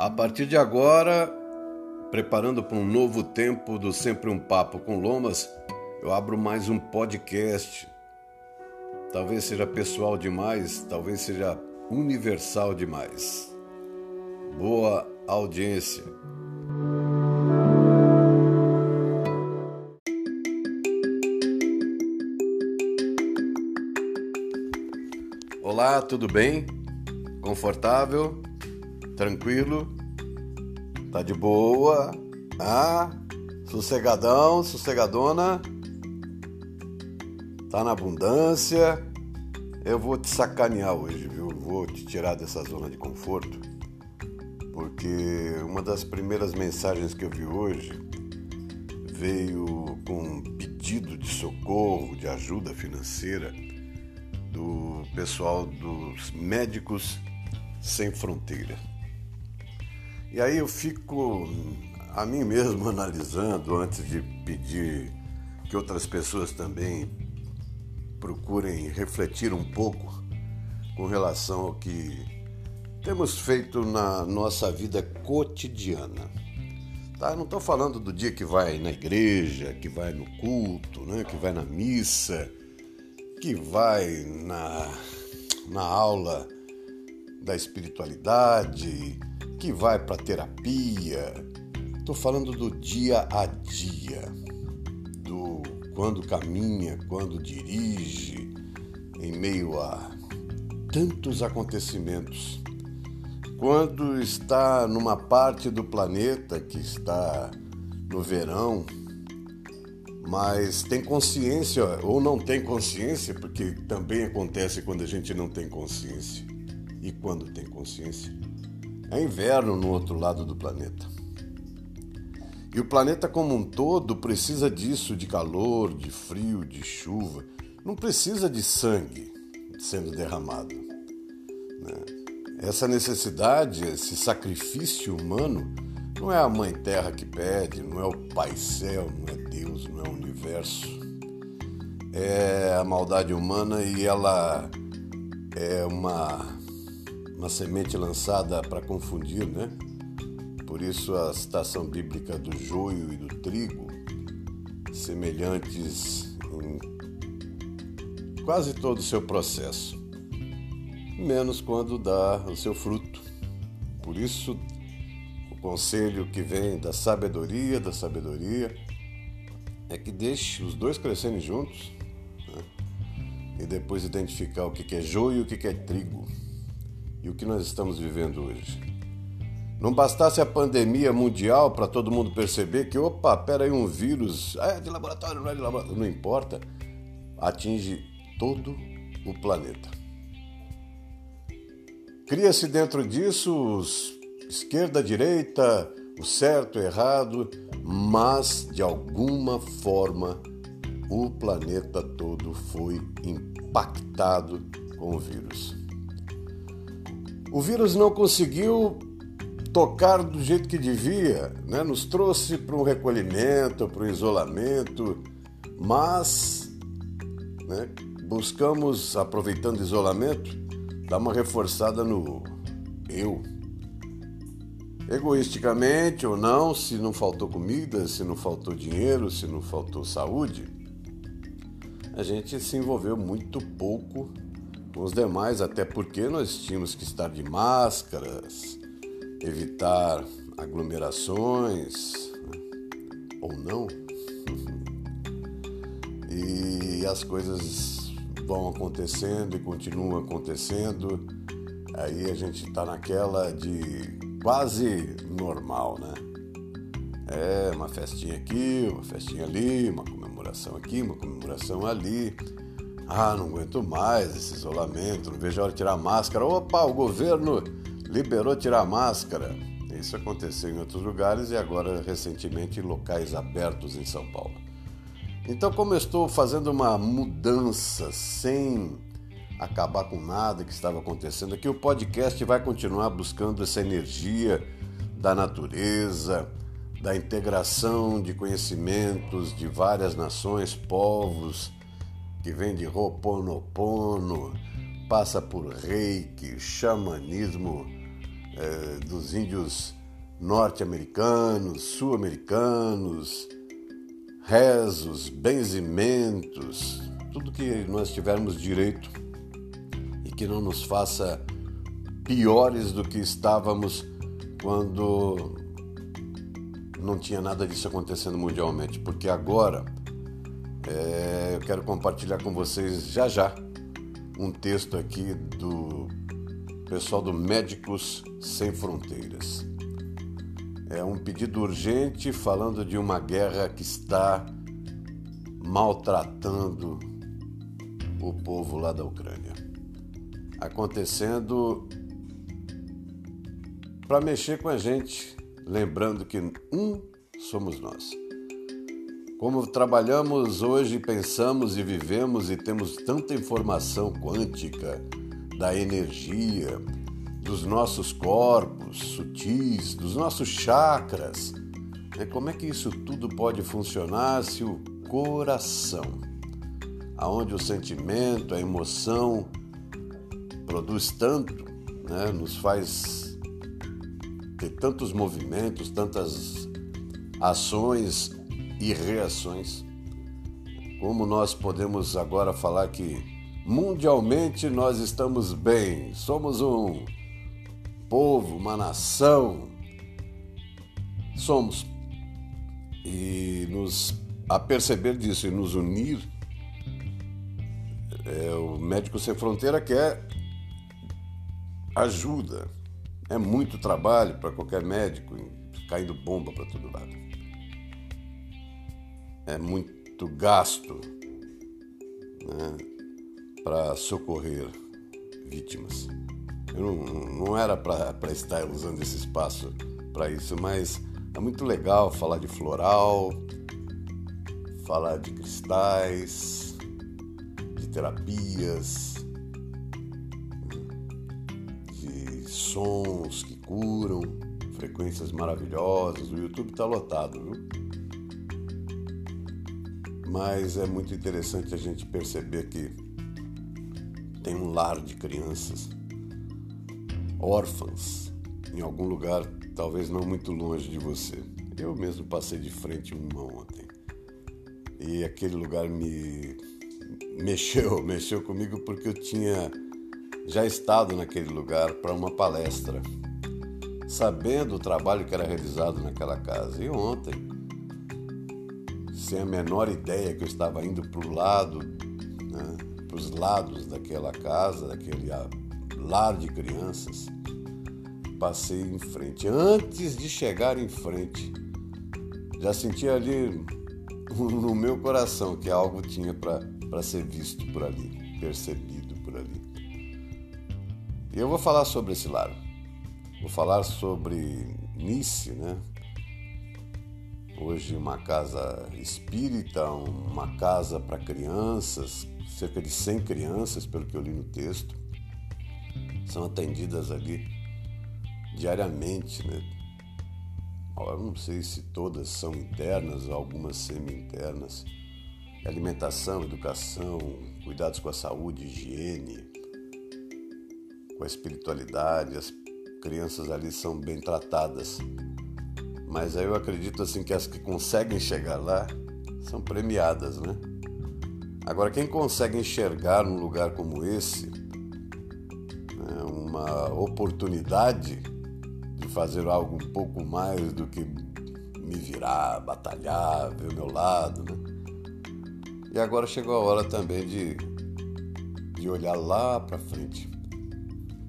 A partir de agora, preparando para um novo tempo do Sempre um Papo com Lomas, eu abro mais um podcast. Talvez seja pessoal demais, talvez seja universal demais. Boa audiência. Olá, tudo bem? Confortável? Tranquilo? Tá de boa? Ah, sossegadão, sossegadona? Tá na abundância? Eu vou te sacanear hoje, viu? Vou te tirar dessa zona de conforto. Porque uma das primeiras mensagens que eu vi hoje veio com um pedido de socorro, de ajuda financeira do pessoal dos Médicos Sem Fronteira. E aí eu fico a mim mesmo analisando antes de pedir que outras pessoas também procurem refletir um pouco com relação ao que temos feito na nossa vida cotidiana. Tá? Não estou falando do dia que vai na igreja, que vai no culto, né? que vai na missa, que vai na, na aula da espiritualidade, que vai para terapia. Estou falando do dia a dia, do quando caminha, quando dirige, em meio a tantos acontecimentos. Quando está numa parte do planeta que está no verão, mas tem consciência ou não tem consciência, porque também acontece quando a gente não tem consciência. E quando tem consciência? É inverno no outro lado do planeta. E o planeta como um todo precisa disso, de calor, de frio, de chuva. Não precisa de sangue sendo derramado. Né? Essa necessidade, esse sacrifício humano, não é a Mãe Terra que pede, não é o Pai Céu, não é Deus, não é o universo. É a maldade humana e ela é uma uma semente lançada para confundir, né? Por isso a citação bíblica do joio e do trigo, semelhantes em quase todo o seu processo, menos quando dá o seu fruto. Por isso, o conselho que vem da sabedoria, da sabedoria, é que deixe os dois crescerem juntos né? e depois identificar o que é joio e o que é trigo e o que nós estamos vivendo hoje. Não bastasse a pandemia mundial para todo mundo perceber que, opa, pera aí, um vírus, é de laboratório, não é de laboratório, não importa, atinge todo o planeta. Cria-se dentro disso os esquerda, direita, o certo, o errado, mas de alguma forma o planeta todo foi impactado com o vírus. O vírus não conseguiu tocar do jeito que devia, né? nos trouxe para um recolhimento, para um isolamento, mas né, buscamos, aproveitando o isolamento, dar uma reforçada no eu. Egoisticamente ou não, se não faltou comida, se não faltou dinheiro, se não faltou saúde, a gente se envolveu muito pouco com os demais, até porque nós tínhamos que estar de máscaras, evitar aglomerações, ou não. E as coisas vão acontecendo e continuam acontecendo. Aí a gente está naquela de quase normal, né? É uma festinha aqui, uma festinha ali, uma comemoração aqui, uma comemoração ali. Ah, não aguento mais esse isolamento, não vejo a hora de tirar a máscara. Opa, o governo liberou tirar a máscara. Isso aconteceu em outros lugares e agora recentemente em locais abertos em São Paulo. Então, como eu estou fazendo uma mudança sem acabar com nada que estava acontecendo aqui, o podcast vai continuar buscando essa energia da natureza, da integração de conhecimentos de várias nações, povos que vem de Ho'oponopono, passa por reiki, xamanismo é, dos índios norte-americanos, sul-americanos, rezos, benzimentos, tudo que nós tivermos direito e que não nos faça piores do que estávamos quando não tinha nada disso acontecendo mundialmente, porque agora é, eu quero compartilhar com vocês já já um texto aqui do pessoal do Médicos Sem Fronteiras. É um pedido urgente falando de uma guerra que está maltratando o povo lá da Ucrânia. Acontecendo para mexer com a gente, lembrando que um somos nós. Como trabalhamos hoje, pensamos e vivemos e temos tanta informação quântica da energia, dos nossos corpos sutis, dos nossos chakras, né? como é que isso tudo pode funcionar se o coração, aonde o sentimento, a emoção produz tanto, né? nos faz ter tantos movimentos, tantas ações e reações. Como nós podemos agora falar que mundialmente nós estamos bem, somos um povo, uma nação, somos. E nos a perceber disso e nos unir, é, o Médico Sem Fronteira quer ajuda. É muito trabalho para qualquer médico, caindo bomba para todo lado é muito gasto né, para socorrer vítimas. Eu não, não era para estar usando esse espaço para isso, mas é muito legal falar de floral, falar de cristais, de terapias, de sons que curam, frequências maravilhosas. O YouTube está lotado, viu? Mas é muito interessante a gente perceber que tem um lar de crianças órfãs em algum lugar, talvez não muito longe de você. Eu mesmo passei de frente uma ontem. E aquele lugar me mexeu, mexeu comigo porque eu tinha já estado naquele lugar para uma palestra, sabendo o trabalho que era realizado naquela casa. E ontem sem a menor ideia que eu estava indo para o lado, né, para os lados daquela casa, daquele lar de crianças. Passei em frente. Antes de chegar em frente, já senti ali no meu coração que algo tinha para ser visto por ali, percebido por ali. E eu vou falar sobre esse lar. Vou falar sobre Nice, né? Hoje uma casa espírita, uma casa para crianças, cerca de 100 crianças, pelo que eu li no texto, são atendidas ali diariamente, né? Eu não sei se todas são internas, algumas semi-internas. Alimentação, educação, cuidados com a saúde, higiene, com a espiritualidade, as crianças ali são bem tratadas mas aí eu acredito assim que as que conseguem chegar lá são premiadas, né? Agora, quem consegue enxergar num lugar como esse né, uma oportunidade de fazer algo um pouco mais do que me virar, batalhar, ver o meu lado, né? E agora chegou a hora também de, de olhar lá para frente,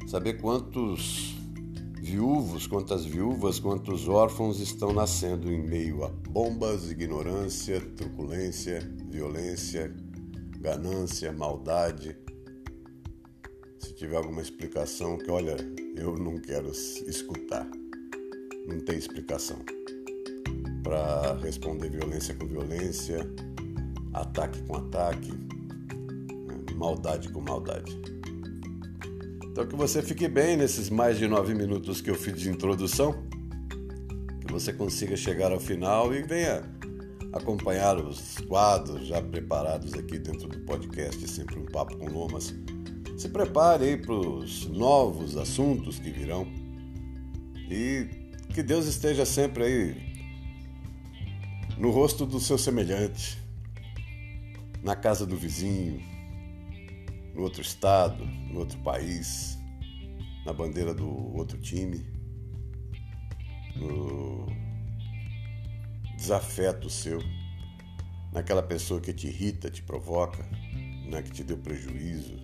saber quantos viúvos, quantas viúvas, quantos órfãos estão nascendo em meio a bombas, ignorância, truculência, violência, ganância, maldade. Se tiver alguma explicação, que olha, eu não quero escutar. Não tem explicação para responder violência com violência, ataque com ataque, né, maldade com maldade. Então que você fique bem nesses mais de nove minutos que eu fiz de introdução, que você consiga chegar ao final e venha acompanhar os quadros já preparados aqui dentro do podcast Sempre um Papo com Lomas. Se prepare aí para os novos assuntos que virão E que Deus esteja sempre aí no rosto do seu semelhante, na casa do vizinho, no outro estado, no outro país, na bandeira do outro time, no desafeto seu, naquela pessoa que te irrita, te provoca, né, que te deu prejuízo,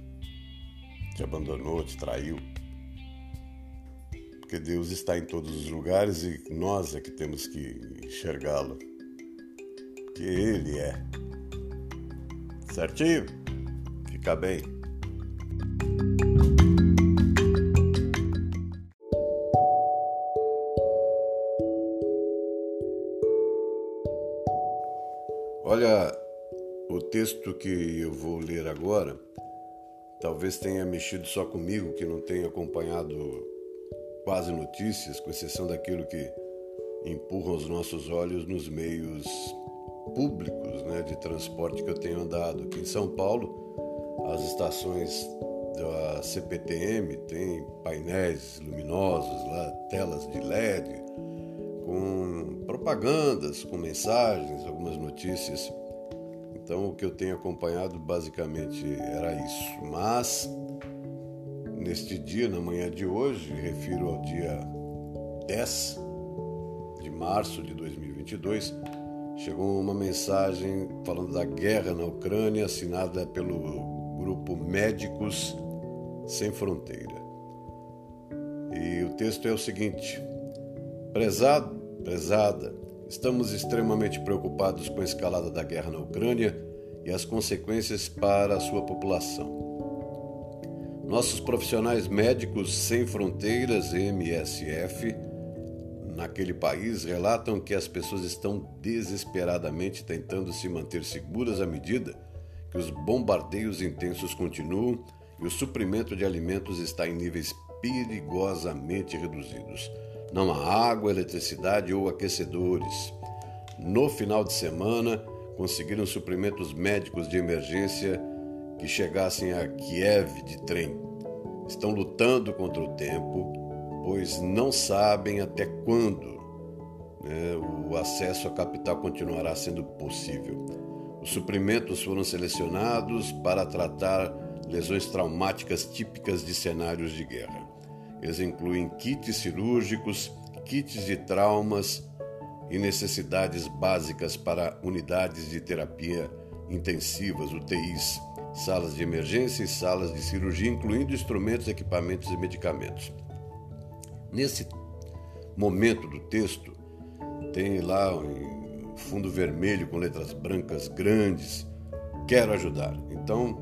te abandonou, te traiu. Porque Deus está em todos os lugares e nós é que temos que enxergá-lo. Que Ele é. Certinho? Fica bem. Texto que eu vou ler agora talvez tenha mexido só comigo, que não tenha acompanhado quase notícias, com exceção daquilo que empurram os nossos olhos nos meios públicos né, de transporte que eu tenho andado. Aqui em São Paulo, as estações da CPTM têm painéis luminosos, lá, telas de LED, com propagandas, com mensagens, algumas notícias. Então, o que eu tenho acompanhado basicamente era isso. Mas, neste dia, na manhã de hoje, refiro ao dia 10 de março de 2022, chegou uma mensagem falando da guerra na Ucrânia, assinada pelo grupo Médicos Sem Fronteira. E o texto é o seguinte: Prezado, prezada, estamos extremamente preocupados com a escalada da guerra na Ucrânia e as consequências para a sua população. Nossos profissionais médicos sem fronteiras, MSF, naquele país relatam que as pessoas estão desesperadamente tentando se manter seguras à medida que os bombardeios intensos continuam e o suprimento de alimentos está em níveis perigosamente reduzidos. Não há água, eletricidade ou aquecedores. No final de semana, conseguiram suprimentos médicos de emergência que chegassem a Kiev de trem. Estão lutando contra o tempo pois não sabem até quando né, o acesso à capital continuará sendo possível. Os suprimentos foram selecionados para tratar lesões traumáticas típicas de cenários de guerra. Eles incluem kits cirúrgicos, kits de traumas e necessidades básicas para unidades de terapia intensivas, UTIs, salas de emergência e salas de cirurgia, incluindo instrumentos, equipamentos e medicamentos. Nesse momento do texto, tem lá um fundo vermelho com letras brancas grandes. Quero ajudar. Então,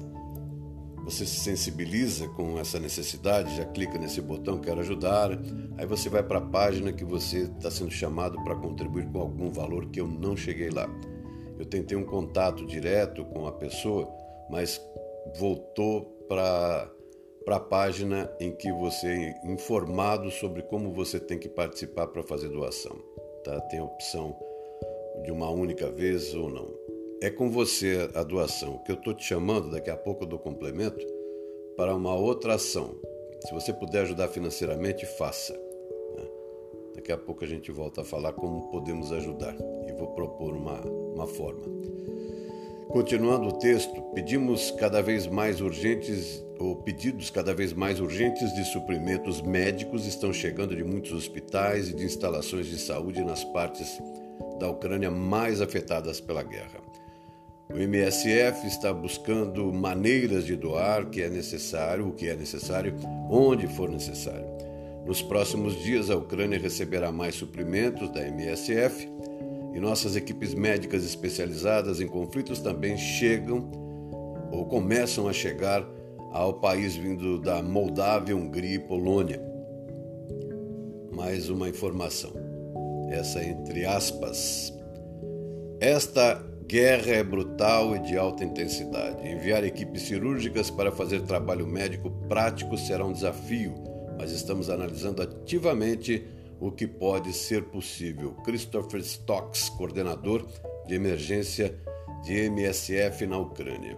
você se sensibiliza com essa necessidade, já clica nesse botão Quero ajudar. Aí você vai para a página que você está sendo chamado para contribuir com algum valor que eu não cheguei lá. Eu tentei um contato direto com a pessoa, mas voltou para para a página em que você é informado sobre como você tem que participar para fazer doação. Tá? Tem a opção de uma única vez ou não. É com você a doação. Que eu estou te chamando, daqui a pouco dou complemento, para uma outra ação. Se você puder ajudar financeiramente, faça. Né? Daqui a pouco a gente volta a falar como podemos ajudar e vou propor uma, uma forma. Continuando o texto, pedimos cada vez mais urgentes, ou pedidos cada vez mais urgentes de suprimentos médicos estão chegando de muitos hospitais e de instalações de saúde nas partes da Ucrânia mais afetadas pela guerra. O MSF está buscando maneiras de doar que é necessário, o que é necessário, onde for necessário. Nos próximos dias, a Ucrânia receberá mais suprimentos da MSF e nossas equipes médicas especializadas em conflitos também chegam ou começam a chegar ao país vindo da Moldávia, Hungria e Polônia. Mais uma informação, essa entre aspas. Esta guerra é brutal e de alta intensidade. Enviar equipes cirúrgicas para fazer trabalho médico prático será um desafio, mas estamos analisando ativamente o que pode ser possível. Christopher Stocks, coordenador de emergência de MSF na Ucrânia.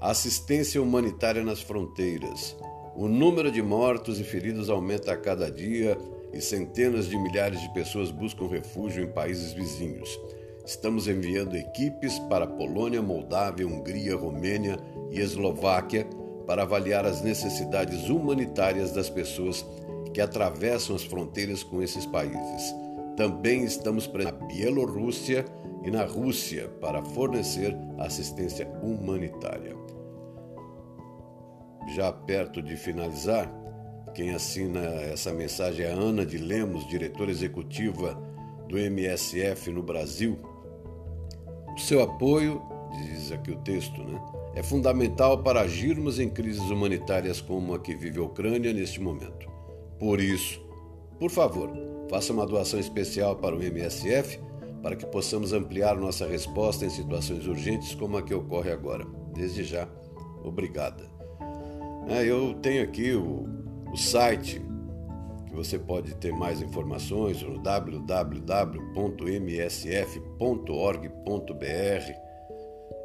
Assistência humanitária nas fronteiras. O número de mortos e feridos aumenta a cada dia e centenas de milhares de pessoas buscam refúgio em países vizinhos. Estamos enviando equipes para Polônia, Moldávia, Hungria, Romênia e Eslováquia para avaliar as necessidades humanitárias das pessoas que atravessam as fronteiras com esses países. Também estamos na Bielorrússia e na Rússia para fornecer assistência humanitária. Já perto de finalizar, quem assina essa mensagem é a Ana de Lemos, diretora executiva do MSF no Brasil. O seu apoio, diz aqui o texto, né, é fundamental para agirmos em crises humanitárias como a que vive a Ucrânia neste momento. Por isso, por favor, faça uma doação especial para o MSF para que possamos ampliar nossa resposta em situações urgentes como a que ocorre agora. Desde já, obrigada. É, eu tenho aqui o, o site você pode ter mais informações no www.msf.org.br.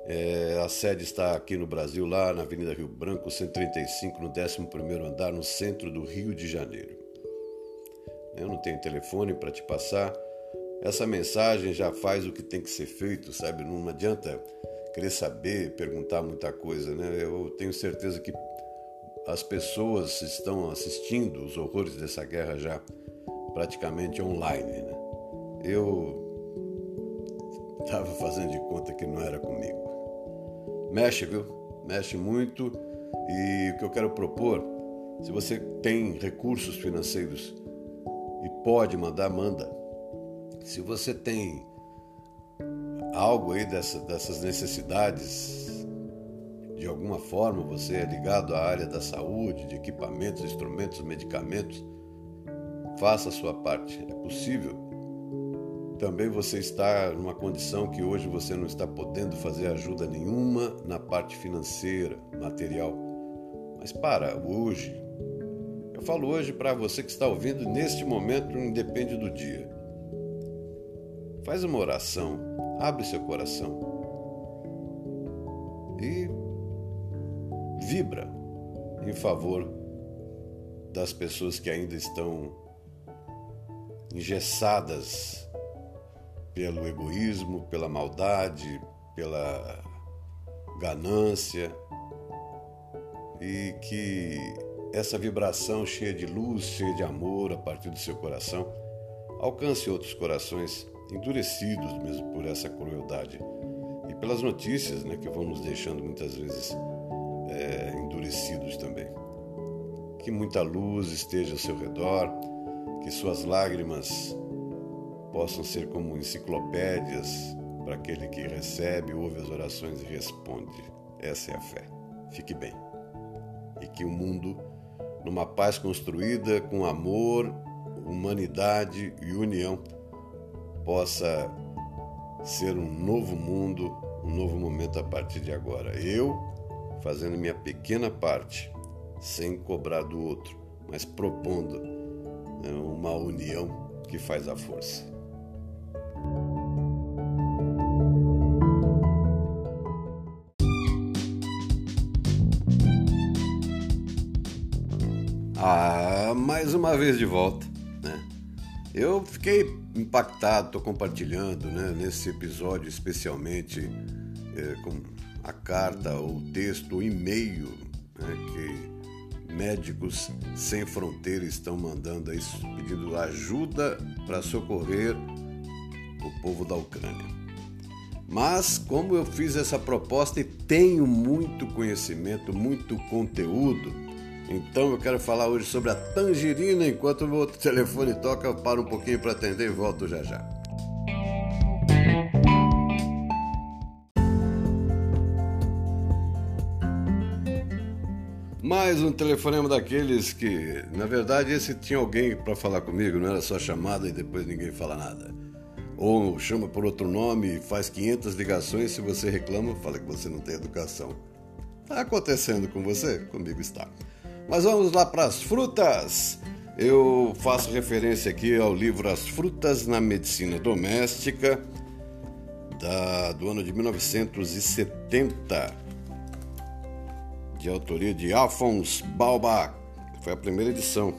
É, a sede está aqui no Brasil, lá na Avenida Rio Branco, 135, no 11º andar, no centro do Rio de Janeiro. Eu não tenho telefone para te passar. Essa mensagem já faz o que tem que ser feito, sabe? Não adianta querer saber, perguntar muita coisa, né? Eu tenho certeza que as pessoas estão assistindo os horrores dessa guerra já praticamente online. Né? Eu estava fazendo de conta que não era comigo. Mexe, viu? Mexe muito. E o que eu quero propor, se você tem recursos financeiros e pode mandar, manda. Se você tem algo aí dessa, dessas necessidades de alguma forma você é ligado à área da saúde, de equipamentos, instrumentos, medicamentos, faça a sua parte. É possível. Também você está numa condição que hoje você não está podendo fazer ajuda nenhuma na parte financeira, material. Mas para, hoje. Eu falo hoje para você que está ouvindo neste momento, independe do dia. Faz uma oração, abre seu coração. Vibra em favor das pessoas que ainda estão engessadas pelo egoísmo, pela maldade, pela ganância e que essa vibração cheia de luz, cheia de amor a partir do seu coração alcance outros corações endurecidos mesmo por essa crueldade. E pelas notícias né, que vão nos deixando muitas vezes é, endurecidos também. Que muita luz esteja ao seu redor, que suas lágrimas possam ser como enciclopédias para aquele que recebe, ouve as orações e responde. Essa é a fé. Fique bem. E que o mundo, numa paz construída com amor, humanidade e união, possa ser um novo mundo, um novo momento a partir de agora. Eu fazendo minha pequena parte, sem cobrar do outro, mas propondo né, uma união que faz a força. Ah, mais uma vez de volta, né? Eu fiquei impactado, estou compartilhando, né, nesse episódio especialmente é, com a carta, o texto, o e-mail né, que médicos sem fronteira estão mandando aí, pedindo ajuda para socorrer o povo da Ucrânia. Mas como eu fiz essa proposta e tenho muito conhecimento, muito conteúdo, então eu quero falar hoje sobre a tangerina. Enquanto o outro telefone toca, eu paro um pouquinho para atender e volto já já. Mais um telefonema daqueles que, na verdade, esse tinha alguém para falar comigo, não era só chamada e depois ninguém fala nada. Ou chama por outro nome e faz 500 ligações, se você reclama, fala que você não tem educação. Está acontecendo com você? Comigo está. Mas vamos lá para as frutas. Eu faço referência aqui ao livro As Frutas na Medicina Doméstica, da, do ano de 1970 de autoria de Alphonse Balbach. Foi a primeira edição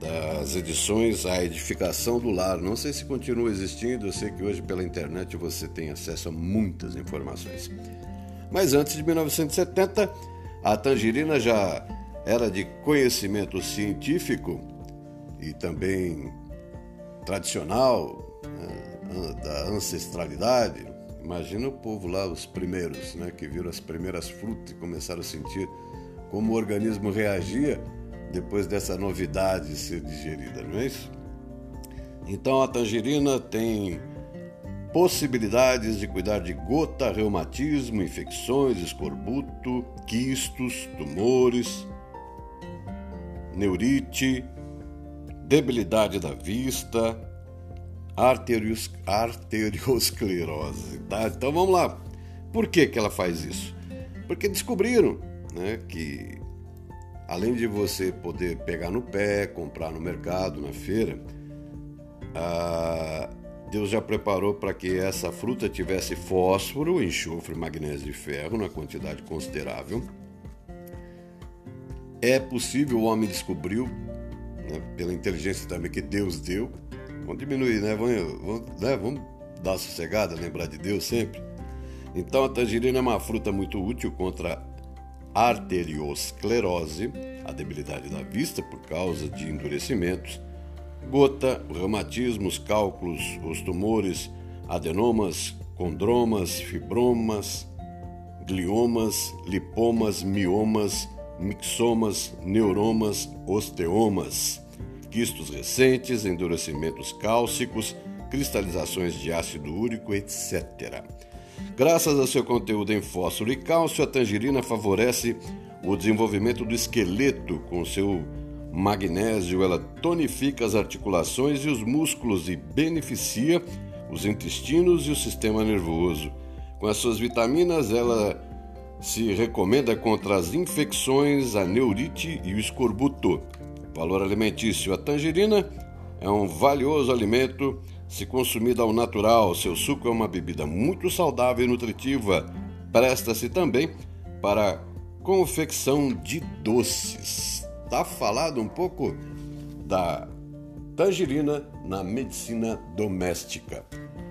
das edições A Edificação do Lar. Não sei se continua existindo, eu sei que hoje pela internet você tem acesso a muitas informações. Mas antes de 1970, a tangerina já era de conhecimento científico e também tradicional, né, da ancestralidade. Imagina o povo lá, os primeiros, né, que viram as primeiras frutas e começaram a sentir como o organismo reagia depois dessa novidade ser digerida, não é isso? Então a tangerina tem possibilidades de cuidar de gota, reumatismo, infecções, escorbuto, quistos, tumores, neurite, debilidade da vista, arterios, arteriosclerose. Tá? Então vamos lá. Por que, que ela faz isso? Porque descobriram né, que além de você poder pegar no pé, comprar no mercado, na feira, Deus já preparou para que essa fruta tivesse fósforo, enxofre, magnésio e ferro na quantidade considerável. É possível, o homem descobriu, né, pela inteligência também que Deus deu. Vamos diminuir, né? Vamos, vamos, né? vamos dar sossegada, lembrar de Deus sempre. Então a tangerina é uma fruta muito útil contra arteriosclerose, a debilidade da vista por causa de endurecimentos, gota, reumatismos, cálculos, os tumores, adenomas, condromas, fibromas, gliomas, lipomas, miomas, mixomas, neuromas, osteomas, quistos recentes, endurecimentos cálcicos, cristalizações de ácido úrico, etc. Graças ao seu conteúdo em fósforo e cálcio, a tangerina favorece o desenvolvimento do esqueleto com seu magnésio, ela tonifica as articulações e os músculos e beneficia os intestinos e o sistema nervoso. Com as suas vitaminas, ela se recomenda contra as infecções, a neurite e o escorbuto. Valor alimentício: a tangerina é um valioso alimento se consumida ao natural, seu suco é uma bebida muito saudável e nutritiva. Presta-se também para confecção de doces. Tá falado um pouco da tangerina na medicina doméstica.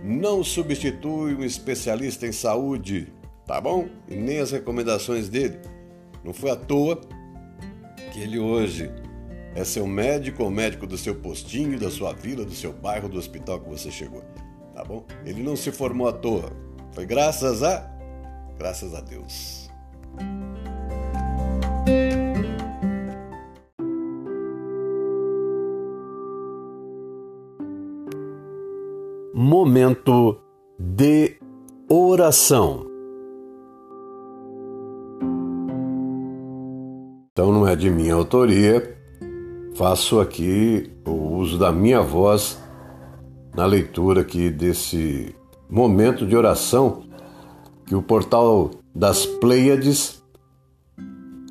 Não substitui um especialista em saúde, tá bom? E nem as recomendações dele. Não foi à toa que ele hoje é seu médico ou médico do seu postinho, da sua vila, do seu bairro, do hospital que você chegou. Tá bom? Ele não se formou à toa. Foi graças a. Graças a Deus. Momento de oração. Então não é de minha autoria, faço aqui o uso da minha voz na leitura aqui desse momento de oração que o portal das Pleiades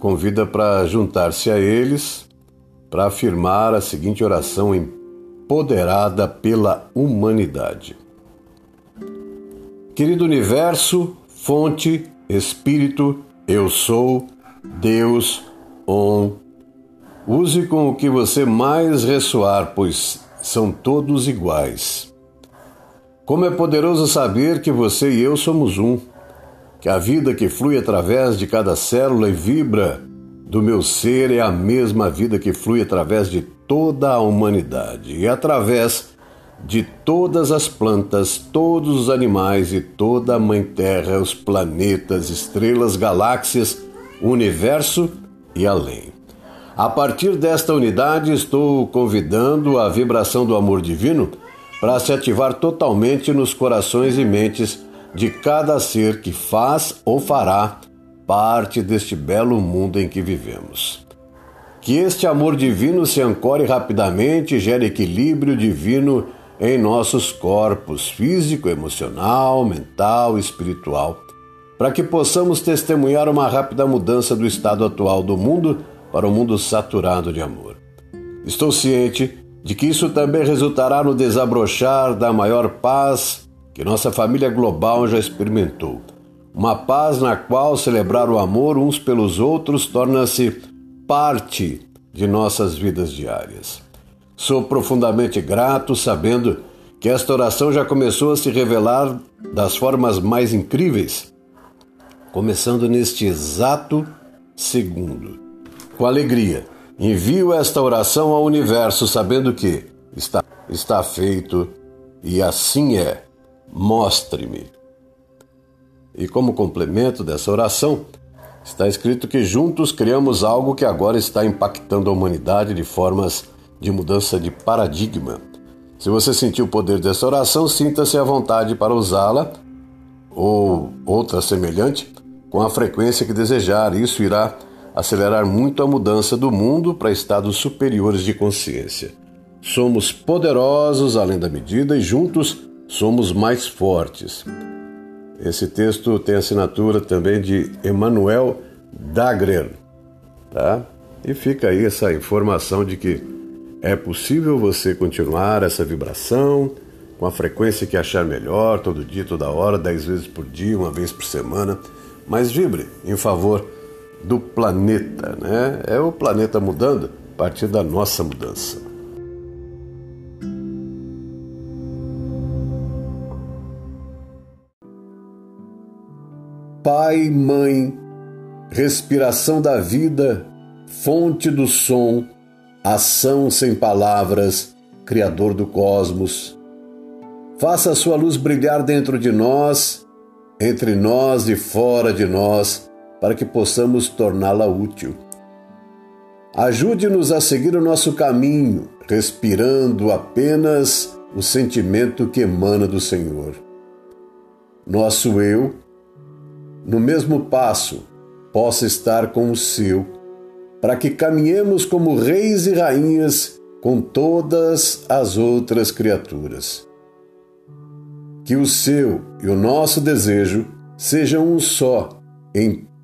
convida para juntar-se a eles para afirmar a seguinte oração empoderada pela humanidade. Querido universo, fonte, espírito, eu sou Deus on Use com o que você mais ressoar, pois são todos iguais. Como é poderoso saber que você e eu somos um, que a vida que flui através de cada célula e vibra do meu ser é a mesma vida que flui através de toda a humanidade e através de todas as plantas, todos os animais e toda a Mãe Terra, os planetas, estrelas, galáxias, universo e além. A partir desta unidade, estou convidando a vibração do amor divino para se ativar totalmente nos corações e mentes de cada ser que faz ou fará parte deste belo mundo em que vivemos. Que este amor divino se ancore rapidamente e gere equilíbrio divino em nossos corpos físico, emocional, mental espiritual, para que possamos testemunhar uma rápida mudança do estado atual do mundo para um mundo saturado de amor. Estou ciente de que isso também resultará no desabrochar da maior paz que nossa família global já experimentou. Uma paz na qual celebrar o amor uns pelos outros torna-se parte de nossas vidas diárias. Sou profundamente grato sabendo que esta oração já começou a se revelar das formas mais incríveis, começando neste exato segundo. Com alegria, envio esta oração ao universo sabendo que está, está feito e assim é. Mostre-me. E como complemento dessa oração, está escrito que juntos criamos algo que agora está impactando a humanidade de formas de mudança de paradigma. Se você sentiu o poder dessa oração, sinta-se à vontade para usá-la ou outra semelhante com a frequência que desejar. Isso irá acelerar muito a mudança do mundo para estados superiores de consciência. Somos poderosos além da medida e juntos somos mais fortes. Esse texto tem assinatura também de Emmanuel Dagrer, tá? E fica aí essa informação de que é possível você continuar essa vibração com a frequência que achar melhor, todo dia, toda hora, dez vezes por dia, uma vez por semana, mas vibre em favor do planeta, né? É o planeta mudando a partir da nossa mudança. Pai, mãe, respiração da vida, fonte do som, ação sem palavras, Criador do cosmos. Faça a sua luz brilhar dentro de nós, entre nós e fora de nós, para que possamos torná-la útil. Ajude-nos a seguir o nosso caminho, respirando apenas o sentimento que emana do Senhor. Nosso eu, no mesmo passo, possa estar com o seu para que caminhemos como reis e rainhas com todas as outras criaturas. Que o seu e o nosso desejo sejam um só em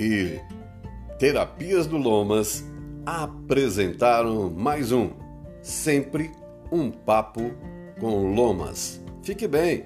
e Terapias do Lomas apresentaram mais um Sempre um Papo com Lomas. Fique bem!